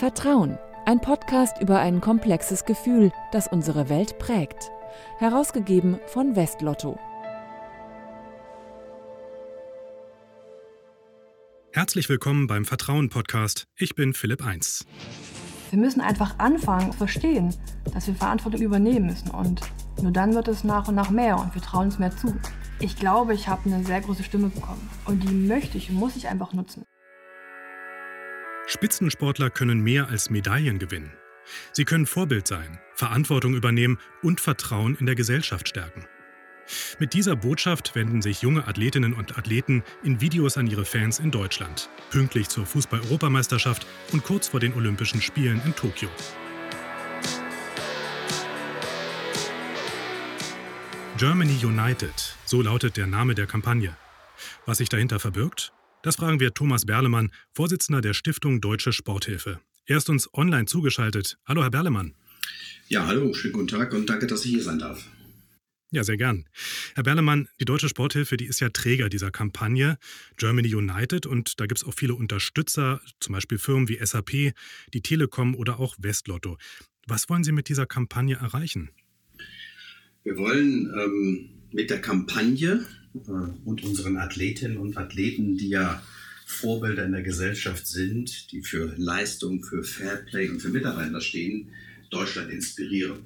Vertrauen, ein Podcast über ein komplexes Gefühl, das unsere Welt prägt. Herausgegeben von Westlotto. Herzlich willkommen beim Vertrauen-Podcast. Ich bin Philipp Eins. Wir müssen einfach anfangen, verstehen, dass wir Verantwortung übernehmen müssen. Und nur dann wird es nach und nach mehr und wir trauen uns mehr zu. Ich glaube, ich habe eine sehr große Stimme bekommen. Und die möchte ich und muss ich einfach nutzen. Spitzensportler können mehr als Medaillen gewinnen. Sie können Vorbild sein, Verantwortung übernehmen und Vertrauen in der Gesellschaft stärken. Mit dieser Botschaft wenden sich junge Athletinnen und Athleten in Videos an ihre Fans in Deutschland, pünktlich zur Fußball-Europameisterschaft und kurz vor den Olympischen Spielen in Tokio. Germany United, so lautet der Name der Kampagne. Was sich dahinter verbirgt? Das fragen wir Thomas Berlemann, Vorsitzender der Stiftung Deutsche Sporthilfe. Er ist uns online zugeschaltet. Hallo, Herr Berlemann. Ja, hallo, schönen guten Tag und danke, dass ich hier sein darf. Ja, sehr gern. Herr Berlemann, die Deutsche Sporthilfe, die ist ja Träger dieser Kampagne Germany United und da gibt es auch viele Unterstützer, zum Beispiel Firmen wie SAP, die Telekom oder auch Westlotto. Was wollen Sie mit dieser Kampagne erreichen? Wir wollen ähm, mit der Kampagne und unseren Athletinnen und Athleten, die ja Vorbilder in der Gesellschaft sind, die für Leistung, für Fairplay und für Miteinander stehen, Deutschland inspirieren.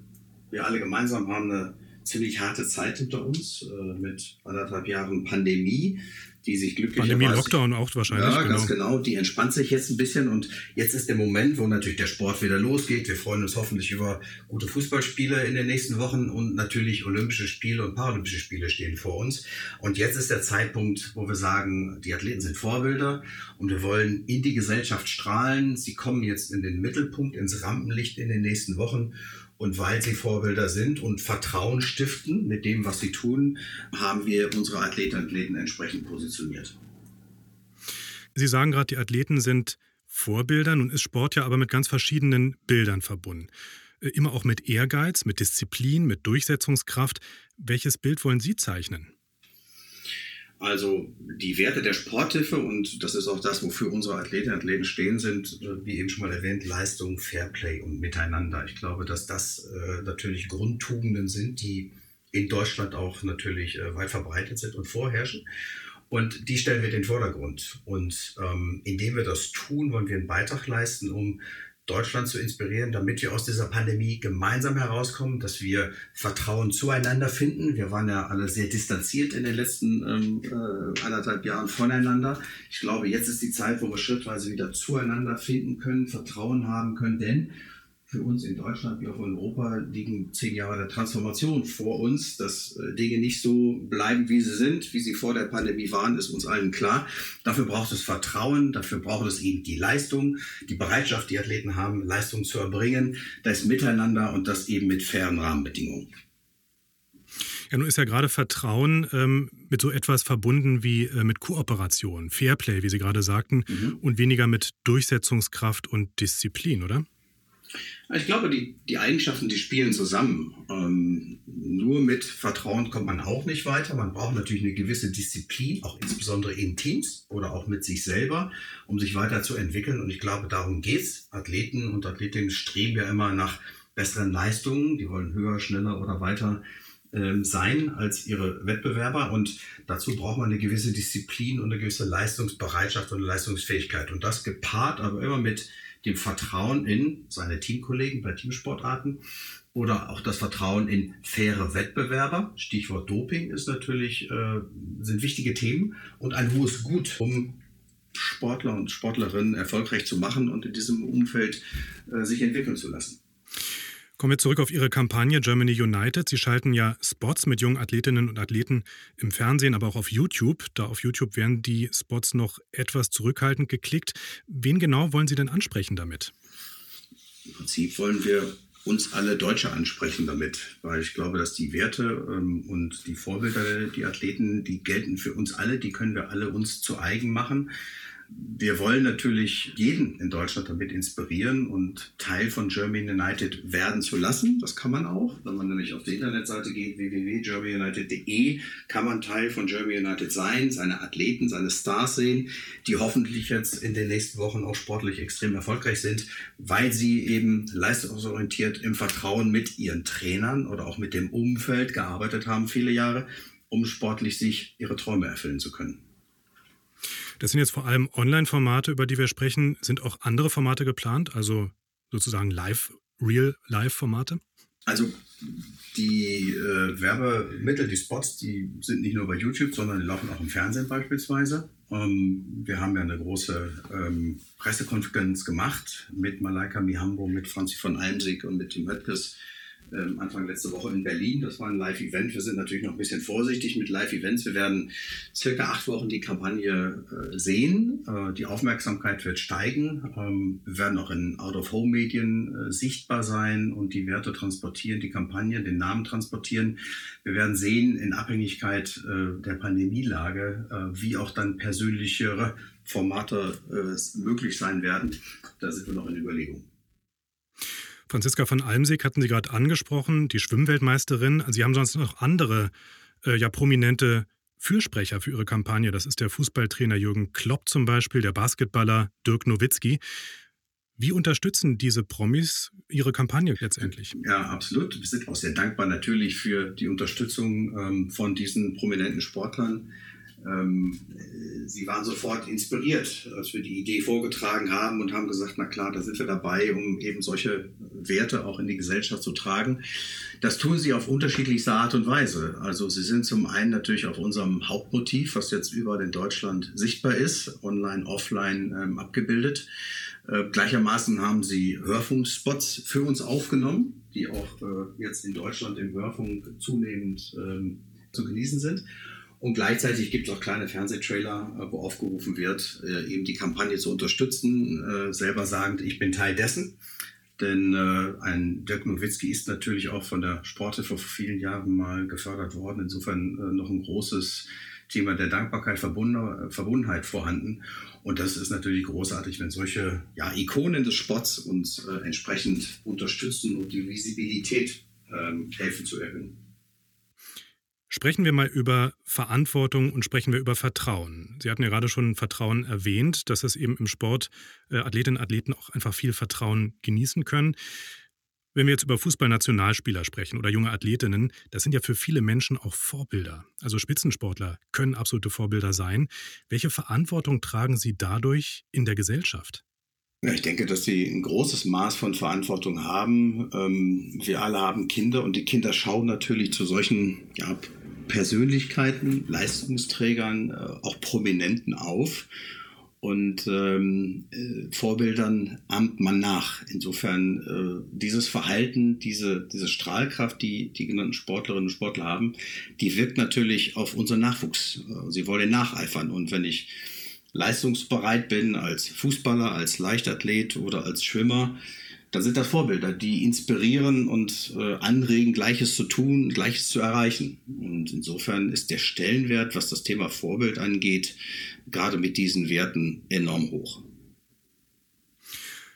Wir alle gemeinsam haben eine ziemlich harte Zeit hinter uns äh, mit anderthalb Jahren Pandemie die sich glücklicherweise... Pandemie, Lockdown auch wahrscheinlich. Ja, genau. ganz genau. Die entspannt sich jetzt ein bisschen und jetzt ist der Moment, wo natürlich der Sport wieder losgeht. Wir freuen uns hoffentlich über gute Fußballspiele in den nächsten Wochen und natürlich Olympische Spiele und Paralympische Spiele stehen vor uns. Und jetzt ist der Zeitpunkt, wo wir sagen, die Athleten sind Vorbilder und wir wollen in die Gesellschaft strahlen. Sie kommen jetzt in den Mittelpunkt, ins Rampenlicht in den nächsten Wochen und weil sie Vorbilder sind und Vertrauen stiften mit dem, was sie tun, haben wir unsere Athleten und Athleten entsprechend positioniert. Sie sagen gerade, die Athleten sind Vorbilder. Nun ist Sport ja aber mit ganz verschiedenen Bildern verbunden. Äh, immer auch mit Ehrgeiz, mit Disziplin, mit Durchsetzungskraft. Welches Bild wollen Sie zeichnen? Also die Werte der Sporthilfe und das ist auch das, wofür unsere Athletinnen und Athleten stehen, sind, äh, wie eben schon mal erwähnt, Leistung, Fairplay und Miteinander. Ich glaube, dass das äh, natürlich Grundtugenden sind, die in Deutschland auch natürlich äh, weit verbreitet sind und vorherrschen. Und die stellen wir in den Vordergrund. Und ähm, indem wir das tun, wollen wir einen Beitrag leisten, um Deutschland zu inspirieren, damit wir aus dieser Pandemie gemeinsam herauskommen, dass wir Vertrauen zueinander finden. Wir waren ja alle sehr distanziert in den letzten ähm, äh, anderthalb Jahren voneinander. Ich glaube, jetzt ist die Zeit, wo wir schrittweise wieder zueinander finden können, Vertrauen haben können, denn für uns in Deutschland wie auch in Europa liegen zehn Jahre der Transformation vor uns. Dass äh, Dinge nicht so bleiben, wie sie sind, wie sie vor der Pandemie waren, ist uns allen klar. Dafür braucht es Vertrauen, dafür braucht es eben die Leistung, die Bereitschaft, die Athleten haben, Leistung zu erbringen, das Miteinander und das eben mit fairen Rahmenbedingungen. Ja, nun ist ja gerade Vertrauen ähm, mit so etwas verbunden wie äh, mit Kooperation, Fairplay, wie Sie gerade sagten, mhm. und weniger mit Durchsetzungskraft und Disziplin, oder? Ich glaube, die, die Eigenschaften, die spielen zusammen. Ähm, nur mit Vertrauen kommt man auch nicht weiter. Man braucht natürlich eine gewisse Disziplin, auch insbesondere in Teams oder auch mit sich selber, um sich weiterzuentwickeln. Und ich glaube, darum geht's. Athleten und Athletinnen streben ja immer nach besseren Leistungen. Die wollen höher, schneller oder weiter ähm, sein als ihre Wettbewerber. Und dazu braucht man eine gewisse Disziplin und eine gewisse Leistungsbereitschaft und Leistungsfähigkeit. Und das gepaart aber immer mit dem Vertrauen in seine Teamkollegen bei Teamsportarten oder auch das Vertrauen in faire Wettbewerber. Stichwort Doping ist natürlich, äh, sind wichtige Themen und ein hohes Gut, um Sportler und Sportlerinnen erfolgreich zu machen und in diesem Umfeld äh, sich entwickeln zu lassen. Kommen wir zurück auf Ihre Kampagne Germany United. Sie schalten ja Spots mit jungen Athletinnen und Athleten im Fernsehen, aber auch auf YouTube. Da auf YouTube werden die Spots noch etwas zurückhaltend geklickt. Wen genau wollen Sie denn ansprechen damit? Im Prinzip wollen wir uns alle Deutsche ansprechen damit, weil ich glaube, dass die Werte ähm, und die Vorbilder, die Athleten, die gelten für uns alle, die können wir alle uns zu eigen machen. Wir wollen natürlich jeden in Deutschland damit inspirieren und Teil von Germany United werden zu lassen. Das kann man auch. Wenn man nämlich auf die Internetseite geht, www.germanyunited.de, kann man Teil von Germany United sein, seine Athleten, seine Stars sehen, die hoffentlich jetzt in den nächsten Wochen auch sportlich extrem erfolgreich sind, weil sie eben leistungsorientiert im Vertrauen mit ihren Trainern oder auch mit dem Umfeld gearbeitet haben, viele Jahre, um sportlich sich ihre Träume erfüllen zu können. Das sind jetzt vor allem Online-Formate, über die wir sprechen. Sind auch andere Formate geplant, also sozusagen Live, Real-Live-Formate? Also die äh, Werbemittel, die Spots, die sind nicht nur bei YouTube, sondern die laufen auch im Fernsehen beispielsweise. Ähm, wir haben ja eine große ähm, Pressekonferenz gemacht mit Malaika Mihambo, mit Franzi von Almsig und mit Tim Höttges Anfang letzte Woche in Berlin. Das war ein Live-Event. Wir sind natürlich noch ein bisschen vorsichtig mit Live-Events. Wir werden circa acht Wochen die Kampagne äh, sehen. Äh, die Aufmerksamkeit wird steigen. Ähm, wir werden auch in Out-of-Home-Medien äh, sichtbar sein und die Werte transportieren, die Kampagne, den Namen transportieren. Wir werden sehen, in Abhängigkeit der Pandemielage, wie auch dann persönlichere Formate möglich sein werden. Da sind wir noch in Überlegung. Franziska von Almsig hatten Sie gerade angesprochen, die Schwimmweltmeisterin. Sie haben sonst noch andere äh, ja, prominente Fürsprecher für Ihre Kampagne. Das ist der Fußballtrainer Jürgen Klopp zum Beispiel, der Basketballer Dirk Nowitzki. Wie unterstützen diese Promis Ihre Kampagne letztendlich? Ja, absolut. Wir sind auch sehr dankbar natürlich für die Unterstützung ähm, von diesen prominenten Sportlern. Ähm, sie waren sofort inspiriert, als wir die Idee vorgetragen haben und haben gesagt, na klar, da sind wir dabei, um eben solche Werte auch in die Gesellschaft zu tragen. Das tun sie auf unterschiedlichste Art und Weise. Also sie sind zum einen natürlich auf unserem Hauptmotiv, was jetzt überall in Deutschland sichtbar ist, online, offline ähm, abgebildet. Äh, gleichermaßen haben sie Hörfunkspots für uns aufgenommen, die auch äh, jetzt in Deutschland im Hörfunk zunehmend ähm, zu genießen sind. Und gleichzeitig gibt es auch kleine Fernsehtrailer, äh, wo aufgerufen wird, äh, eben die Kampagne zu unterstützen, äh, selber sagend, ich bin Teil dessen. Denn ein Dirk Nowitzki ist natürlich auch von der Sporthilfe vor vielen Jahren mal gefördert worden. Insofern noch ein großes Thema der Dankbarkeit, Verbundenheit vorhanden. Und das ist natürlich großartig, wenn solche ja, Ikonen des Sports uns entsprechend unterstützen und die Visibilität ähm, helfen zu erhöhen. Sprechen wir mal über Verantwortung und sprechen wir über Vertrauen. Sie hatten ja gerade schon Vertrauen erwähnt, dass es eben im Sport äh, Athletinnen und Athleten auch einfach viel Vertrauen genießen können. Wenn wir jetzt über Fußballnationalspieler sprechen oder junge Athletinnen, das sind ja für viele Menschen auch Vorbilder. Also Spitzensportler können absolute Vorbilder sein. Welche Verantwortung tragen sie dadurch in der Gesellschaft? Ja, ich denke, dass sie ein großes Maß von Verantwortung haben. Ähm, wir alle haben Kinder und die Kinder schauen natürlich zu solchen ja, Persönlichkeiten, Leistungsträgern, äh, auch Prominenten auf. Und ähm, äh, Vorbildern ahmt man nach. Insofern äh, dieses Verhalten, diese, diese Strahlkraft, die die genannten Sportlerinnen und Sportler haben, die wirkt natürlich auf unseren Nachwuchs. Äh, sie wollen nacheifern. Und wenn ich leistungsbereit bin als Fußballer, als Leichtathlet oder als Schwimmer, dann sind das Vorbilder, die inspirieren und äh, anregen, Gleiches zu tun, Gleiches zu erreichen. Und insofern ist der Stellenwert, was das Thema Vorbild angeht, gerade mit diesen Werten enorm hoch.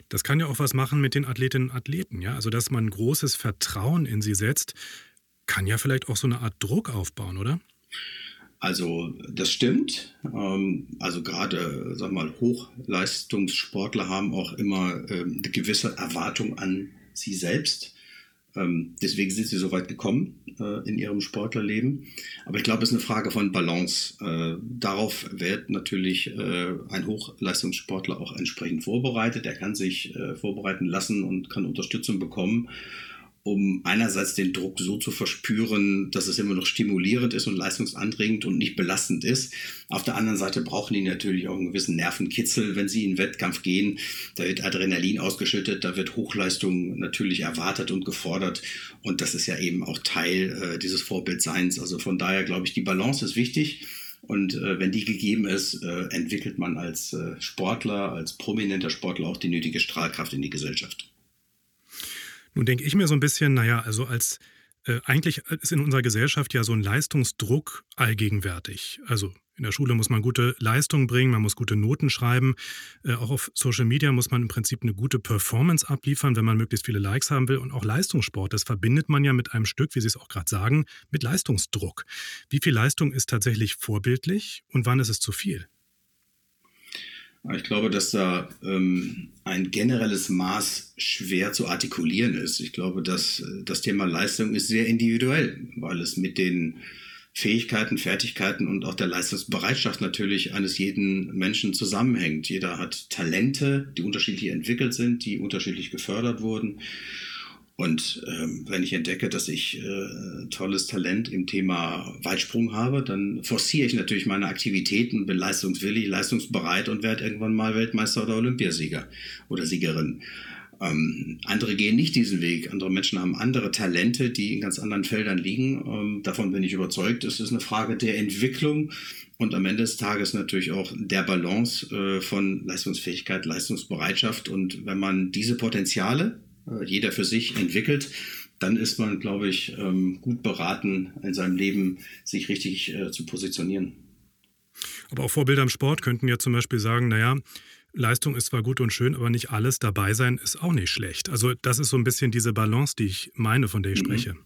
Das kann ja auch was machen mit den Athletinnen und Athleten, ja. Also, dass man großes Vertrauen in sie setzt, kann ja vielleicht auch so eine Art Druck aufbauen, oder? Also das stimmt. Ähm, also gerade, sag mal, Hochleistungssportler haben auch immer ähm, eine gewisse Erwartung an sie selbst. Ähm, deswegen sind sie so weit gekommen äh, in ihrem Sportlerleben. Aber ich glaube, es ist eine Frage von Balance. Äh, darauf wird natürlich äh, ein Hochleistungssportler auch entsprechend vorbereitet. Er kann sich vorbereiten lassen und kann Unterstützung bekommen um einerseits den Druck so zu verspüren, dass es immer noch stimulierend ist und leistungsanregend und nicht belastend ist. Auf der anderen Seite brauchen die natürlich auch einen gewissen Nervenkitzel, wenn sie in den Wettkampf gehen. Da wird Adrenalin ausgeschüttet, da wird Hochleistung natürlich erwartet und gefordert. Und das ist ja eben auch Teil äh, dieses Vorbildseins. Also von daher glaube ich, die Balance ist wichtig. Und äh, wenn die gegeben ist, äh, entwickelt man als äh, Sportler, als prominenter Sportler auch die nötige Strahlkraft in die Gesellschaft. Nun denke ich mir so ein bisschen, naja, also als äh, eigentlich ist in unserer Gesellschaft ja so ein Leistungsdruck allgegenwärtig. Also In der Schule muss man gute Leistungen bringen, man muss gute Noten schreiben. Äh, auch auf Social Media muss man im Prinzip eine gute Performance abliefern, wenn man möglichst viele Likes haben will. Und auch Leistungssport, das verbindet man ja mit einem Stück, wie Sie es auch gerade sagen, mit Leistungsdruck. Wie viel Leistung ist tatsächlich vorbildlich und wann ist es zu viel? Ich glaube, dass da ähm, ein generelles Maß schwer zu artikulieren ist. Ich glaube, dass äh, das Thema Leistung ist sehr individuell, weil es mit den Fähigkeiten, Fertigkeiten und auch der Leistungsbereitschaft natürlich eines jeden Menschen zusammenhängt. Jeder hat Talente, die unterschiedlich entwickelt sind, die unterschiedlich gefördert wurden. Und ähm, wenn ich entdecke, dass ich äh, tolles Talent im Thema Weitsprung habe, dann forciere ich natürlich meine Aktivitäten, bin leistungswillig, leistungsbereit und werde irgendwann mal Weltmeister oder Olympiasieger oder Siegerin. Ähm, andere gehen nicht diesen Weg. Andere Menschen haben andere Talente, die in ganz anderen Feldern liegen. Ähm, davon bin ich überzeugt. Es ist eine Frage der Entwicklung und am Ende des Tages natürlich auch der Balance äh, von Leistungsfähigkeit, Leistungsbereitschaft. Und wenn man diese Potenziale, jeder für sich entwickelt, dann ist man, glaube ich, ähm, gut beraten, in seinem Leben sich richtig äh, zu positionieren. Aber auch Vorbilder im Sport könnten ja zum Beispiel sagen, naja, Leistung ist zwar gut und schön, aber nicht alles dabei sein ist auch nicht schlecht. Also das ist so ein bisschen diese Balance, die ich meine, von der ich mhm. spreche.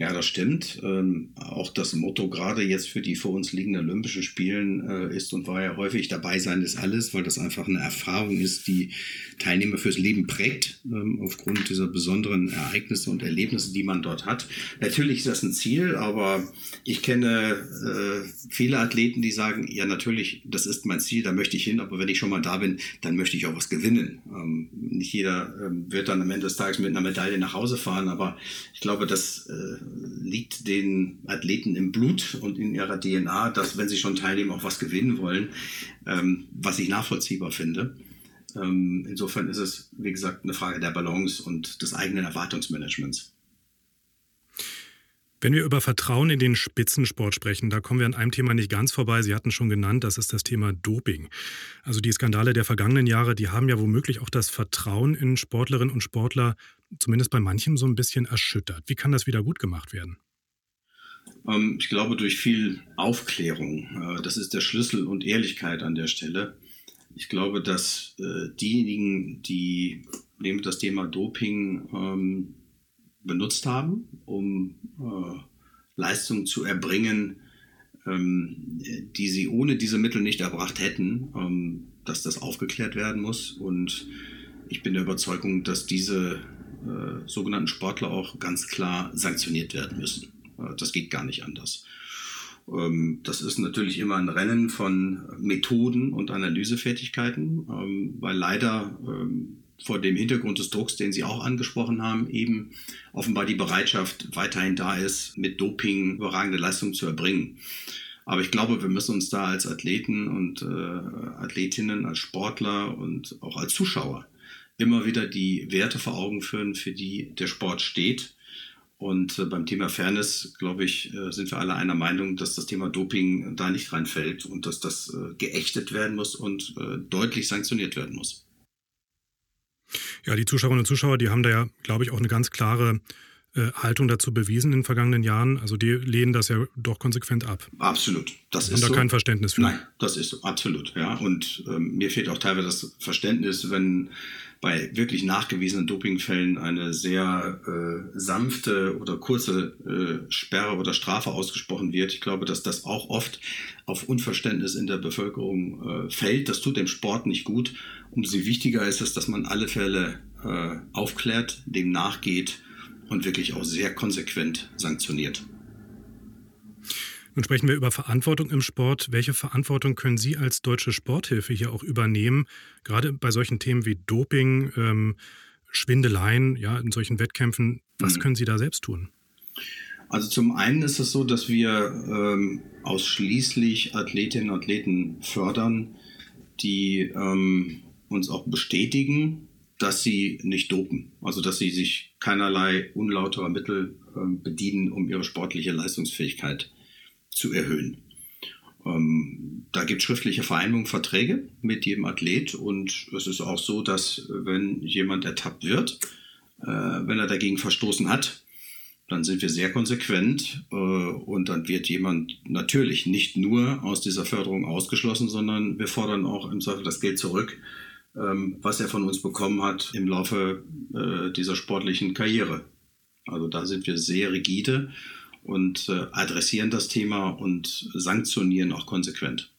Ja, das stimmt. Ähm, auch das Motto gerade jetzt für die vor uns liegenden Olympischen Spielen äh, ist und war ja häufig dabei sein ist alles, weil das einfach eine Erfahrung ist, die Teilnehmer fürs Leben prägt, ähm, aufgrund dieser besonderen Ereignisse und Erlebnisse, die man dort hat. Natürlich ist das ein Ziel, aber ich kenne äh, viele Athleten, die sagen, ja natürlich, das ist mein Ziel, da möchte ich hin, aber wenn ich schon mal da bin, dann möchte ich auch was gewinnen. Ähm, nicht jeder ähm, wird dann am Ende des Tages mit einer Medaille nach Hause fahren, aber ich glaube, das äh, liegt den Athleten im Blut und in ihrer DNA, dass wenn sie schon teilnehmen, auch was gewinnen wollen, ähm, was ich nachvollziehbar finde. Ähm, insofern ist es, wie gesagt, eine Frage der Balance und des eigenen Erwartungsmanagements. Wenn wir über Vertrauen in den Spitzensport sprechen, da kommen wir an einem Thema nicht ganz vorbei. Sie hatten schon genannt, das ist das Thema Doping. Also die Skandale der vergangenen Jahre, die haben ja womöglich auch das Vertrauen in Sportlerinnen und Sportler zumindest bei manchem so ein bisschen erschüttert. Wie kann das wieder gut gemacht werden? Ähm, ich glaube, durch viel Aufklärung. Äh, das ist der Schlüssel und Ehrlichkeit an der Stelle. Ich glaube, dass äh, diejenigen, die nehmen das Thema Doping ähm, benutzt haben, um äh, Leistungen zu erbringen, ähm, die sie ohne diese Mittel nicht erbracht hätten, ähm, dass das aufgeklärt werden muss. Und ich bin der Überzeugung, dass diese äh, sogenannten Sportler auch ganz klar sanktioniert werden müssen. Äh, das geht gar nicht anders. Ähm, das ist natürlich immer ein Rennen von Methoden und Analysefertigkeiten, ähm, weil leider ähm, vor dem Hintergrund des Drucks, den Sie auch angesprochen haben, eben offenbar die Bereitschaft weiterhin da ist, mit Doping überragende Leistungen zu erbringen. Aber ich glaube, wir müssen uns da als Athleten und äh, Athletinnen, als Sportler und auch als Zuschauer immer wieder die Werte vor Augen führen, für die der Sport steht. Und äh, beim Thema Fairness, glaube ich, äh, sind wir alle einer Meinung, dass das Thema Doping da nicht reinfällt und dass das äh, geächtet werden muss und deutlich sanktioniert werden muss. Ja, die Zuschauerinnen und Zuschauer, die haben da ja, glaube ich, auch eine ganz klare äh, Haltung dazu bewiesen in den vergangenen Jahren. Also die lehnen das ja doch konsequent ab. Absolut. Das haben ist da so. kein Verständnis für. Nein, das ist so. Absolut. Ja. Und ähm, mir fehlt auch teilweise das Verständnis, wenn bei wirklich nachgewiesenen Dopingfällen eine sehr äh, sanfte oder kurze äh, Sperre oder Strafe ausgesprochen wird. Ich glaube, dass das auch oft auf Unverständnis in der Bevölkerung äh, fällt. Das tut dem Sport nicht gut. Umso wichtiger ist es, dass man alle Fälle äh, aufklärt, dem nachgeht und wirklich auch sehr konsequent sanktioniert. Nun sprechen wir über Verantwortung im Sport. Welche Verantwortung können Sie als deutsche Sporthilfe hier auch übernehmen, gerade bei solchen Themen wie Doping, ähm, Schwindeleien, ja, in solchen Wettkämpfen? Was mhm. können Sie da selbst tun? Also zum einen ist es so, dass wir ähm, ausschließlich Athletinnen und Athleten fördern, die ähm, uns auch bestätigen, dass sie nicht dopen. Also dass sie sich keinerlei unlauterer Mittel äh, bedienen, um ihre sportliche Leistungsfähigkeit zu erhöhen. Ähm, da gibt es schriftliche Vereinbarungen, Verträge mit jedem Athlet und es ist auch so, dass wenn jemand ertappt wird, äh, wenn er dagegen verstoßen hat, dann sind wir sehr konsequent äh, und dann wird jemand natürlich nicht nur aus dieser Förderung ausgeschlossen, sondern wir fordern auch im Zweifel das Geld zurück, ähm, was er von uns bekommen hat im Laufe äh, dieser sportlichen Karriere. Also da sind wir sehr rigide und äh, adressieren das Thema und sanktionieren auch konsequent.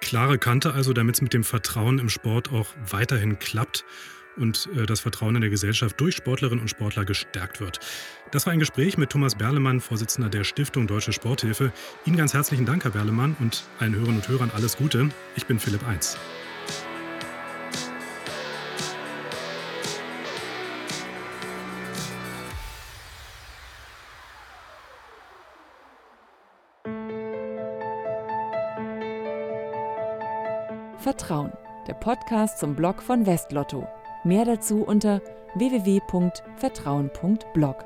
Klare Kante also, damit es mit dem Vertrauen im Sport auch weiterhin klappt und äh, das Vertrauen in der Gesellschaft durch Sportlerinnen und Sportler gestärkt wird. Das war ein Gespräch mit Thomas Berlemann, Vorsitzender der Stiftung Deutsche Sporthilfe. Ihnen ganz herzlichen Dank, Herr Berlemann, und allen Hörerinnen und Hörern alles Gute. Ich bin Philipp Eins. Vertrauen, der Podcast zum Blog von Westlotto. Mehr dazu unter www.vertrauen.blog.